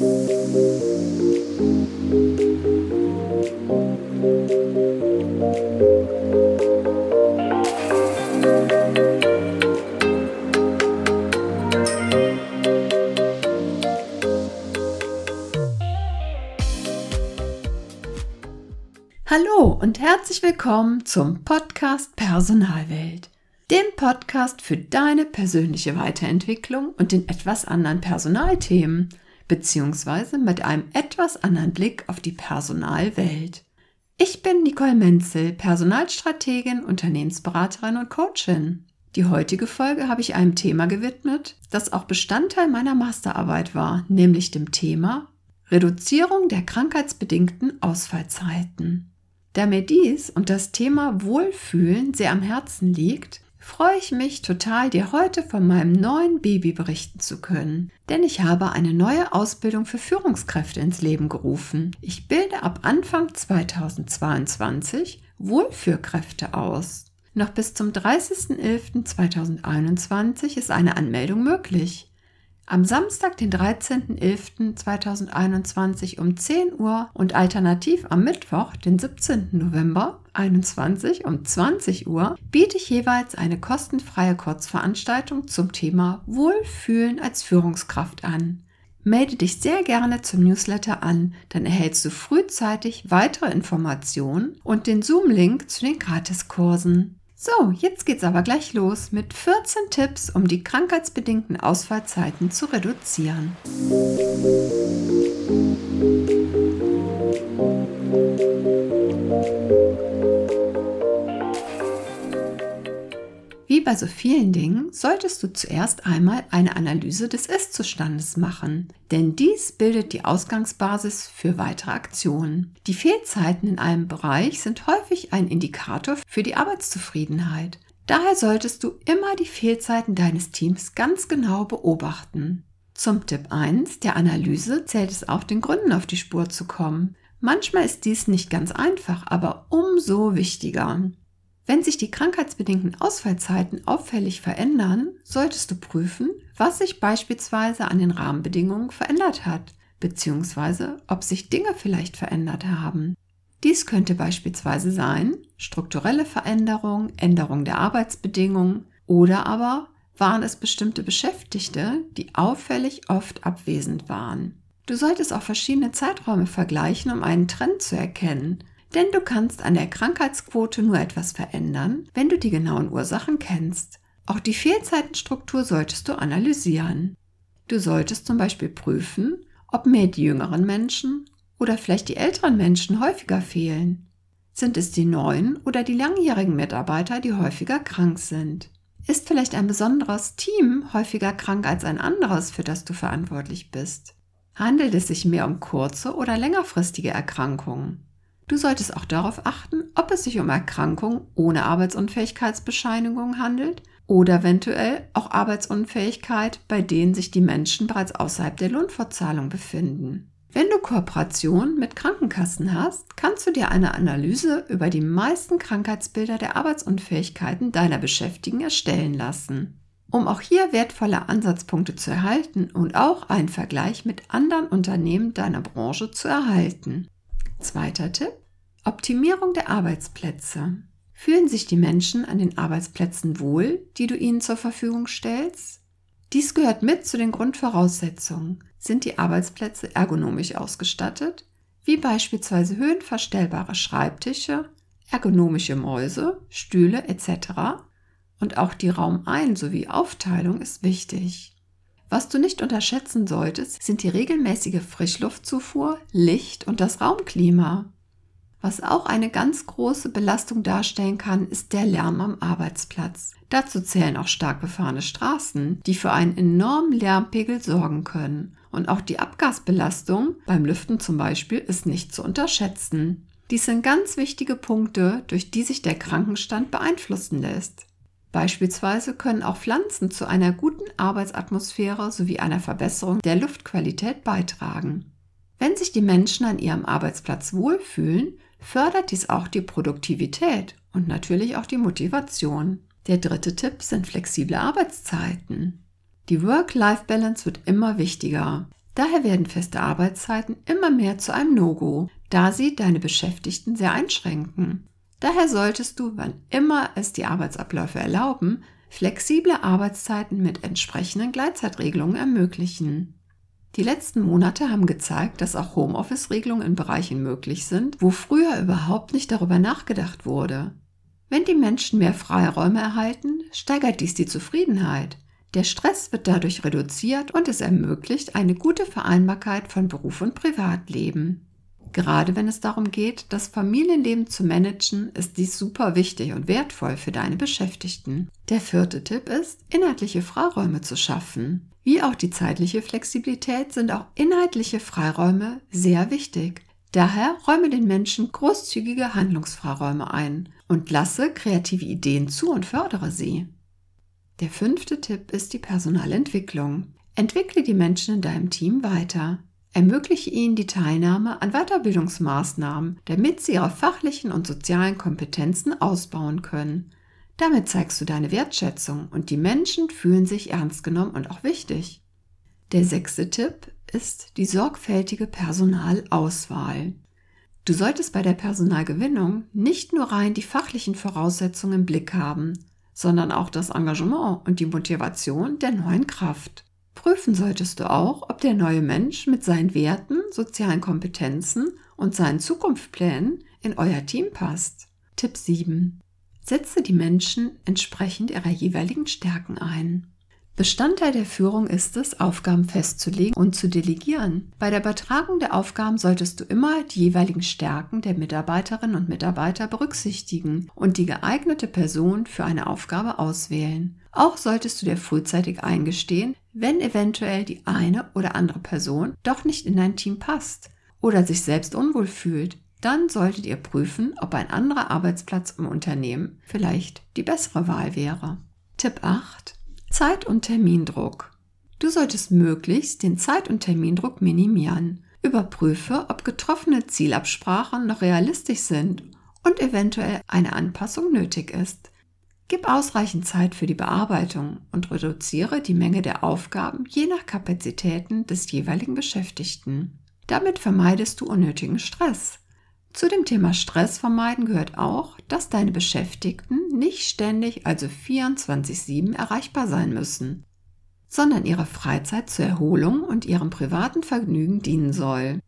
Hallo und herzlich willkommen zum Podcast Personalwelt, dem Podcast für deine persönliche Weiterentwicklung und den etwas anderen Personalthemen, beziehungsweise mit einem etwas anderen Blick auf die Personalwelt. Ich bin Nicole Menzel, Personalstrategin, Unternehmensberaterin und Coachin. Die heutige Folge habe ich einem Thema gewidmet, das auch Bestandteil meiner Masterarbeit war, nämlich dem Thema Reduzierung der krankheitsbedingten Ausfallzeiten. Da mir dies und das Thema Wohlfühlen sehr am Herzen liegt, freue ich mich total, dir heute von meinem neuen Baby berichten zu können. Denn ich habe eine neue Ausbildung für Führungskräfte ins Leben gerufen. Ich bilde ab Anfang 2022 Wohlführkräfte aus. Noch bis zum 30.11.2021 ist eine Anmeldung möglich. Am Samstag, den 13.11.2021 um 10 Uhr und alternativ am Mittwoch, den 17. November 2021 um 20 Uhr, biete ich jeweils eine kostenfreie Kurzveranstaltung zum Thema Wohlfühlen als Führungskraft an. Melde dich sehr gerne zum Newsletter an, dann erhältst du frühzeitig weitere Informationen und den Zoom-Link zu den Gratiskursen. So, jetzt geht's aber gleich los mit 14 Tipps, um die krankheitsbedingten Ausfallzeiten zu reduzieren. Wie bei so vielen Dingen solltest du zuerst einmal eine Analyse des Ist-Zustandes machen, denn dies bildet die Ausgangsbasis für weitere Aktionen. Die Fehlzeiten in einem Bereich sind häufig ein Indikator für die Arbeitszufriedenheit. Daher solltest du immer die Fehlzeiten deines Teams ganz genau beobachten. Zum Tipp 1 der Analyse zählt es auch, den Gründen auf die Spur zu kommen. Manchmal ist dies nicht ganz einfach, aber umso wichtiger. Wenn sich die krankheitsbedingten Ausfallzeiten auffällig verändern, solltest du prüfen, was sich beispielsweise an den Rahmenbedingungen verändert hat, beziehungsweise ob sich Dinge vielleicht verändert haben. Dies könnte beispielsweise sein strukturelle Veränderung, Änderung der Arbeitsbedingungen oder aber waren es bestimmte Beschäftigte, die auffällig oft abwesend waren. Du solltest auch verschiedene Zeiträume vergleichen, um einen Trend zu erkennen denn du kannst an der Krankheitsquote nur etwas verändern, wenn du die genauen Ursachen kennst. Auch die Fehlzeitenstruktur solltest du analysieren. Du solltest zum Beispiel prüfen, ob mehr die jüngeren Menschen oder vielleicht die älteren Menschen häufiger fehlen. Sind es die neuen oder die langjährigen Mitarbeiter, die häufiger krank sind? Ist vielleicht ein besonderes Team häufiger krank als ein anderes, für das du verantwortlich bist? Handelt es sich mehr um kurze oder längerfristige Erkrankungen? Du solltest auch darauf achten, ob es sich um Erkrankungen ohne Arbeitsunfähigkeitsbescheinigung handelt oder eventuell auch Arbeitsunfähigkeit, bei denen sich die Menschen bereits außerhalb der Lohnfortzahlung befinden. Wenn du Kooperation mit Krankenkassen hast, kannst du dir eine Analyse über die meisten Krankheitsbilder der Arbeitsunfähigkeiten deiner Beschäftigten erstellen lassen. Um auch hier wertvolle Ansatzpunkte zu erhalten und auch einen Vergleich mit anderen Unternehmen deiner Branche zu erhalten. Zweiter Tipp. Optimierung der Arbeitsplätze. Fühlen sich die Menschen an den Arbeitsplätzen wohl, die du ihnen zur Verfügung stellst? Dies gehört mit zu den Grundvoraussetzungen. Sind die Arbeitsplätze ergonomisch ausgestattet, wie beispielsweise höhenverstellbare Schreibtische, ergonomische Mäuse, Stühle etc. Und auch die Raumein- sowie Aufteilung ist wichtig. Was du nicht unterschätzen solltest, sind die regelmäßige Frischluftzufuhr, Licht und das Raumklima. Was auch eine ganz große Belastung darstellen kann, ist der Lärm am Arbeitsplatz. Dazu zählen auch stark befahrene Straßen, die für einen enormen Lärmpegel sorgen können. Und auch die Abgasbelastung, beim Lüften zum Beispiel, ist nicht zu unterschätzen. Dies sind ganz wichtige Punkte, durch die sich der Krankenstand beeinflussen lässt. Beispielsweise können auch Pflanzen zu einer guten Arbeitsatmosphäre sowie einer Verbesserung der Luftqualität beitragen. Wenn sich die Menschen an ihrem Arbeitsplatz wohlfühlen, fördert dies auch die Produktivität und natürlich auch die Motivation. Der dritte Tipp sind flexible Arbeitszeiten. Die Work-Life-Balance wird immer wichtiger. Daher werden feste Arbeitszeiten immer mehr zu einem No-Go, da sie deine Beschäftigten sehr einschränken. Daher solltest du, wann immer es die Arbeitsabläufe erlauben, flexible Arbeitszeiten mit entsprechenden Gleitzeitregelungen ermöglichen. Die letzten Monate haben gezeigt, dass auch Homeoffice-Regelungen in Bereichen möglich sind, wo früher überhaupt nicht darüber nachgedacht wurde. Wenn die Menschen mehr Freiräume erhalten, steigert dies die Zufriedenheit. Der Stress wird dadurch reduziert und es ermöglicht eine gute Vereinbarkeit von Beruf und Privatleben. Gerade wenn es darum geht, das Familienleben zu managen, ist dies super wichtig und wertvoll für deine Beschäftigten. Der vierte Tipp ist, inhaltliche Freiräume zu schaffen. Wie auch die zeitliche Flexibilität sind auch inhaltliche Freiräume sehr wichtig. Daher räume den Menschen großzügige Handlungsfreiräume ein und lasse kreative Ideen zu und fördere sie. Der fünfte Tipp ist die Personalentwicklung. Entwickle die Menschen in deinem Team weiter. Ermögliche ihnen die Teilnahme an Weiterbildungsmaßnahmen, damit sie ihre fachlichen und sozialen Kompetenzen ausbauen können. Damit zeigst du deine Wertschätzung und die Menschen fühlen sich ernst genommen und auch wichtig. Der sechste Tipp ist die sorgfältige Personalauswahl. Du solltest bei der Personalgewinnung nicht nur rein die fachlichen Voraussetzungen im Blick haben, sondern auch das Engagement und die Motivation der neuen Kraft. Prüfen solltest du auch, ob der neue Mensch mit seinen Werten, sozialen Kompetenzen und seinen Zukunftsplänen in euer Team passt. Tipp 7. Setze die Menschen entsprechend ihrer jeweiligen Stärken ein. Bestandteil der Führung ist es, Aufgaben festzulegen und zu delegieren. Bei der Übertragung der Aufgaben solltest du immer die jeweiligen Stärken der Mitarbeiterinnen und Mitarbeiter berücksichtigen und die geeignete Person für eine Aufgabe auswählen. Auch solltest du dir frühzeitig eingestehen, wenn eventuell die eine oder andere Person doch nicht in dein Team passt oder sich selbst unwohl fühlt. Dann solltet ihr prüfen, ob ein anderer Arbeitsplatz im Unternehmen vielleicht die bessere Wahl wäre. Tipp 8 Zeit- und Termindruck. Du solltest möglichst den Zeit- und Termindruck minimieren. Überprüfe, ob getroffene Zielabsprachen noch realistisch sind und eventuell eine Anpassung nötig ist. Gib ausreichend Zeit für die Bearbeitung und reduziere die Menge der Aufgaben je nach Kapazitäten des jeweiligen Beschäftigten. Damit vermeidest du unnötigen Stress. Zu dem Thema Stress vermeiden gehört auch, dass deine Beschäftigten nicht ständig, also 24-7 erreichbar sein müssen, sondern ihre Freizeit zur Erholung und ihrem privaten Vergnügen dienen soll.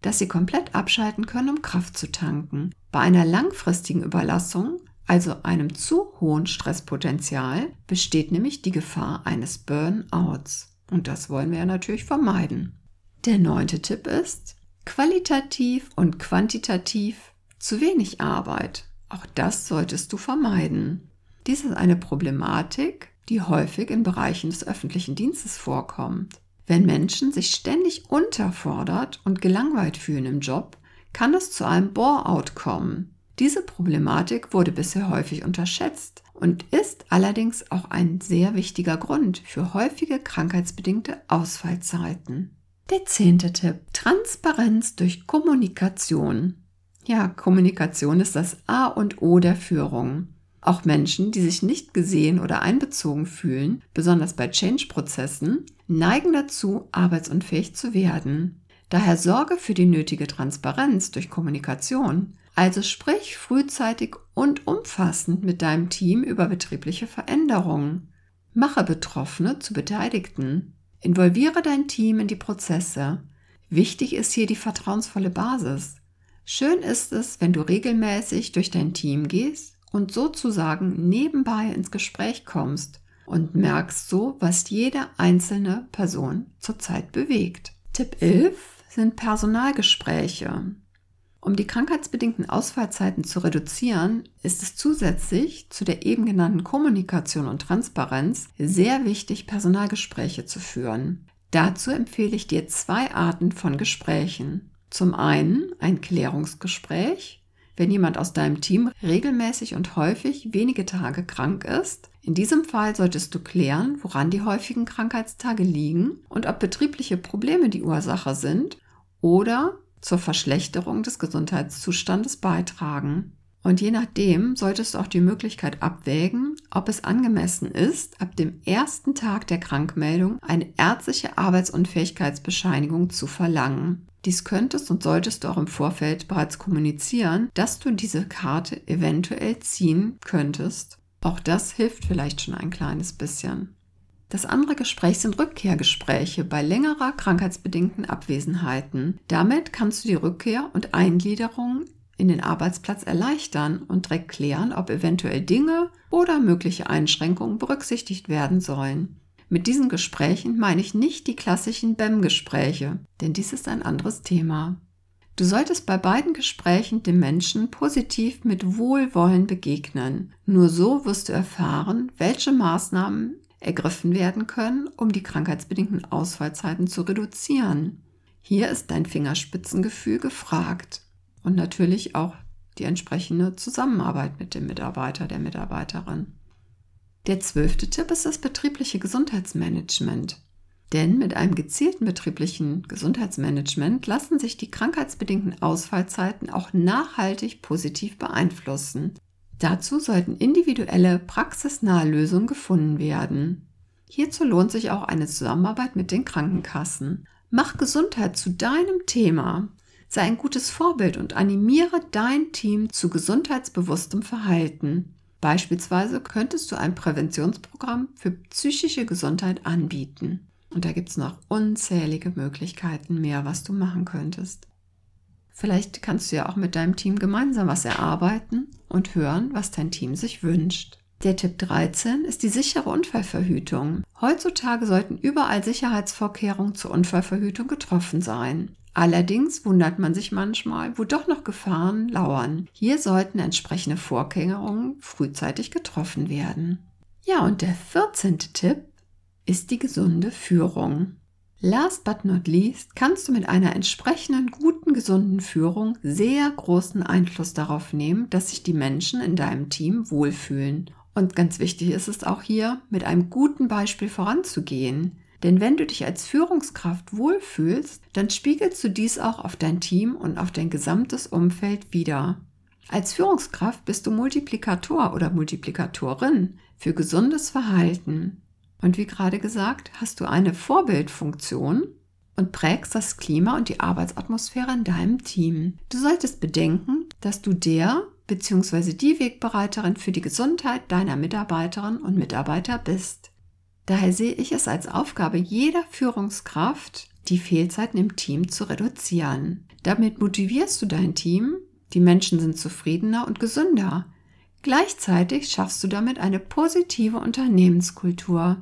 Dass sie komplett abschalten können, um Kraft zu tanken. Bei einer langfristigen Überlassung, also einem zu hohen Stresspotenzial, besteht nämlich die Gefahr eines Burnouts. Und das wollen wir ja natürlich vermeiden. Der neunte Tipp ist, qualitativ und quantitativ zu wenig Arbeit. Auch das solltest du vermeiden. Dies ist eine Problematik, die häufig in Bereichen des öffentlichen Dienstes vorkommt. Wenn Menschen sich ständig unterfordert und gelangweilt fühlen im Job, kann es zu einem Bore-out kommen. Diese Problematik wurde bisher häufig unterschätzt und ist allerdings auch ein sehr wichtiger Grund für häufige krankheitsbedingte Ausfallzeiten. Der zehnte Tipp. Transparenz durch Kommunikation. Ja, Kommunikation ist das A und O der Führung. Auch Menschen, die sich nicht gesehen oder einbezogen fühlen, besonders bei Change-Prozessen, neigen dazu, arbeitsunfähig zu werden. Daher sorge für die nötige Transparenz durch Kommunikation. Also sprich frühzeitig und umfassend mit deinem Team über betriebliche Veränderungen. Mache Betroffene zu Beteiligten. Involviere dein Team in die Prozesse. Wichtig ist hier die vertrauensvolle Basis. Schön ist es, wenn du regelmäßig durch dein Team gehst und sozusagen nebenbei ins Gespräch kommst und merkst so, was jede einzelne Person zurzeit bewegt. Tipp 11 sind Personalgespräche. Um die krankheitsbedingten Ausfallzeiten zu reduzieren, ist es zusätzlich zu der eben genannten Kommunikation und Transparenz sehr wichtig, Personalgespräche zu führen. Dazu empfehle ich dir zwei Arten von Gesprächen. Zum einen ein Klärungsgespräch, wenn jemand aus deinem Team regelmäßig und häufig wenige Tage krank ist. In diesem Fall solltest du klären, woran die häufigen Krankheitstage liegen und ob betriebliche Probleme die Ursache sind oder zur Verschlechterung des Gesundheitszustandes beitragen. Und je nachdem solltest du auch die Möglichkeit abwägen, ob es angemessen ist, ab dem ersten Tag der Krankmeldung eine ärztliche Arbeitsunfähigkeitsbescheinigung zu verlangen. Dies könntest und solltest du auch im Vorfeld bereits kommunizieren, dass du diese Karte eventuell ziehen könntest. Auch das hilft vielleicht schon ein kleines bisschen. Das andere Gespräch sind Rückkehrgespräche bei längerer krankheitsbedingten Abwesenheiten. Damit kannst du die Rückkehr und Eingliederung in den Arbeitsplatz erleichtern und direkt klären, ob eventuell Dinge oder mögliche Einschränkungen berücksichtigt werden sollen. Mit diesen Gesprächen meine ich nicht die klassischen BEM-Gespräche, denn dies ist ein anderes Thema. Du solltest bei beiden Gesprächen dem Menschen positiv mit Wohlwollen begegnen. Nur so wirst du erfahren, welche Maßnahmen ergriffen werden können, um die krankheitsbedingten Ausfallzeiten zu reduzieren. Hier ist dein Fingerspitzengefühl gefragt und natürlich auch die entsprechende Zusammenarbeit mit dem Mitarbeiter, der Mitarbeiterin. Der zwölfte Tipp ist das betriebliche Gesundheitsmanagement. Denn mit einem gezielten betrieblichen Gesundheitsmanagement lassen sich die krankheitsbedingten Ausfallzeiten auch nachhaltig positiv beeinflussen. Dazu sollten individuelle, praxisnahe Lösungen gefunden werden. Hierzu lohnt sich auch eine Zusammenarbeit mit den Krankenkassen. Mach Gesundheit zu deinem Thema. Sei ein gutes Vorbild und animiere dein Team zu gesundheitsbewusstem Verhalten. Beispielsweise könntest du ein Präventionsprogramm für psychische Gesundheit anbieten. Und da gibt es noch unzählige Möglichkeiten mehr, was du machen könntest. Vielleicht kannst du ja auch mit deinem Team gemeinsam was erarbeiten und hören, was dein Team sich wünscht. Der Tipp 13 ist die sichere Unfallverhütung. Heutzutage sollten überall Sicherheitsvorkehrungen zur Unfallverhütung getroffen sein. Allerdings wundert man sich manchmal, wo doch noch Gefahren lauern. Hier sollten entsprechende Vorkehrungen frühzeitig getroffen werden. Ja, und der 14. Tipp ist die gesunde Führung. Last but not least kannst du mit einer entsprechenden guten, gesunden Führung sehr großen Einfluss darauf nehmen, dass sich die Menschen in deinem Team wohlfühlen. Und ganz wichtig ist es auch hier, mit einem guten Beispiel voranzugehen. Denn wenn du dich als Führungskraft wohlfühlst, dann spiegelst du dies auch auf dein Team und auf dein gesamtes Umfeld wider. Als Führungskraft bist du Multiplikator oder Multiplikatorin für gesundes Verhalten. Und wie gerade gesagt, hast du eine Vorbildfunktion und prägst das Klima und die Arbeitsatmosphäre in deinem Team. Du solltest bedenken, dass du der bzw. die Wegbereiterin für die Gesundheit deiner Mitarbeiterinnen und Mitarbeiter bist. Daher sehe ich es als Aufgabe jeder Führungskraft, die Fehlzeiten im Team zu reduzieren. Damit motivierst du dein Team, die Menschen sind zufriedener und gesünder. Gleichzeitig schaffst du damit eine positive Unternehmenskultur.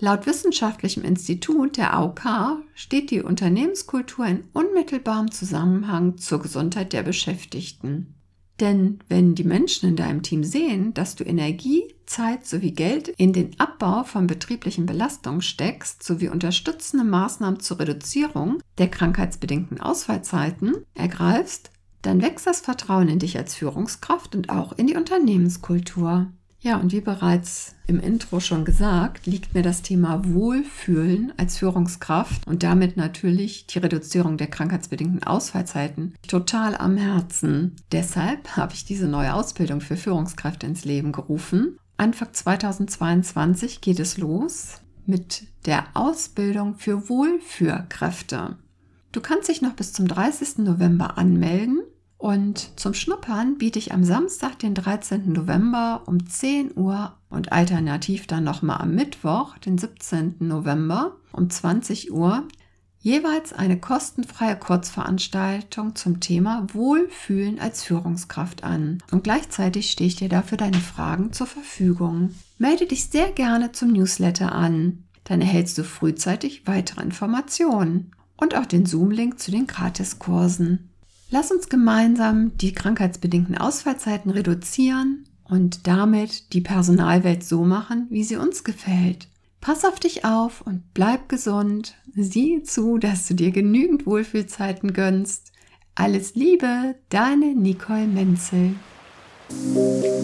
Laut Wissenschaftlichem Institut der AOK steht die Unternehmenskultur in unmittelbarem Zusammenhang zur Gesundheit der Beschäftigten. Denn wenn die Menschen in deinem Team sehen, dass du Energie, Zeit sowie Geld in den Abbau von betrieblichen Belastungen steckst, sowie unterstützende Maßnahmen zur Reduzierung der krankheitsbedingten Ausfallzeiten ergreifst, dann wächst das Vertrauen in dich als Führungskraft und auch in die Unternehmenskultur. Ja, und wie bereits im Intro schon gesagt, liegt mir das Thema Wohlfühlen als Führungskraft und damit natürlich die Reduzierung der krankheitsbedingten Ausfallzeiten total am Herzen. Deshalb habe ich diese neue Ausbildung für Führungskräfte ins Leben gerufen. Anfang 2022 geht es los mit der Ausbildung für Wohlführkräfte. Du kannst dich noch bis zum 30. November anmelden und zum Schnuppern biete ich am Samstag, den 13. November um 10 Uhr und alternativ dann nochmal am Mittwoch, den 17. November um 20 Uhr jeweils eine kostenfreie Kurzveranstaltung zum Thema Wohlfühlen als Führungskraft an. Und gleichzeitig stehe ich dir dafür deine Fragen zur Verfügung. Melde dich sehr gerne zum Newsletter an. Dann erhältst du frühzeitig weitere Informationen und auch den Zoom-Link zu den Gratiskursen. Lass uns gemeinsam die krankheitsbedingten Ausfallzeiten reduzieren und damit die Personalwelt so machen, wie sie uns gefällt. Pass auf dich auf und bleib gesund. Sieh zu, dass du dir genügend Wohlfühlzeiten gönnst. Alles Liebe, deine Nicole Menzel. Musik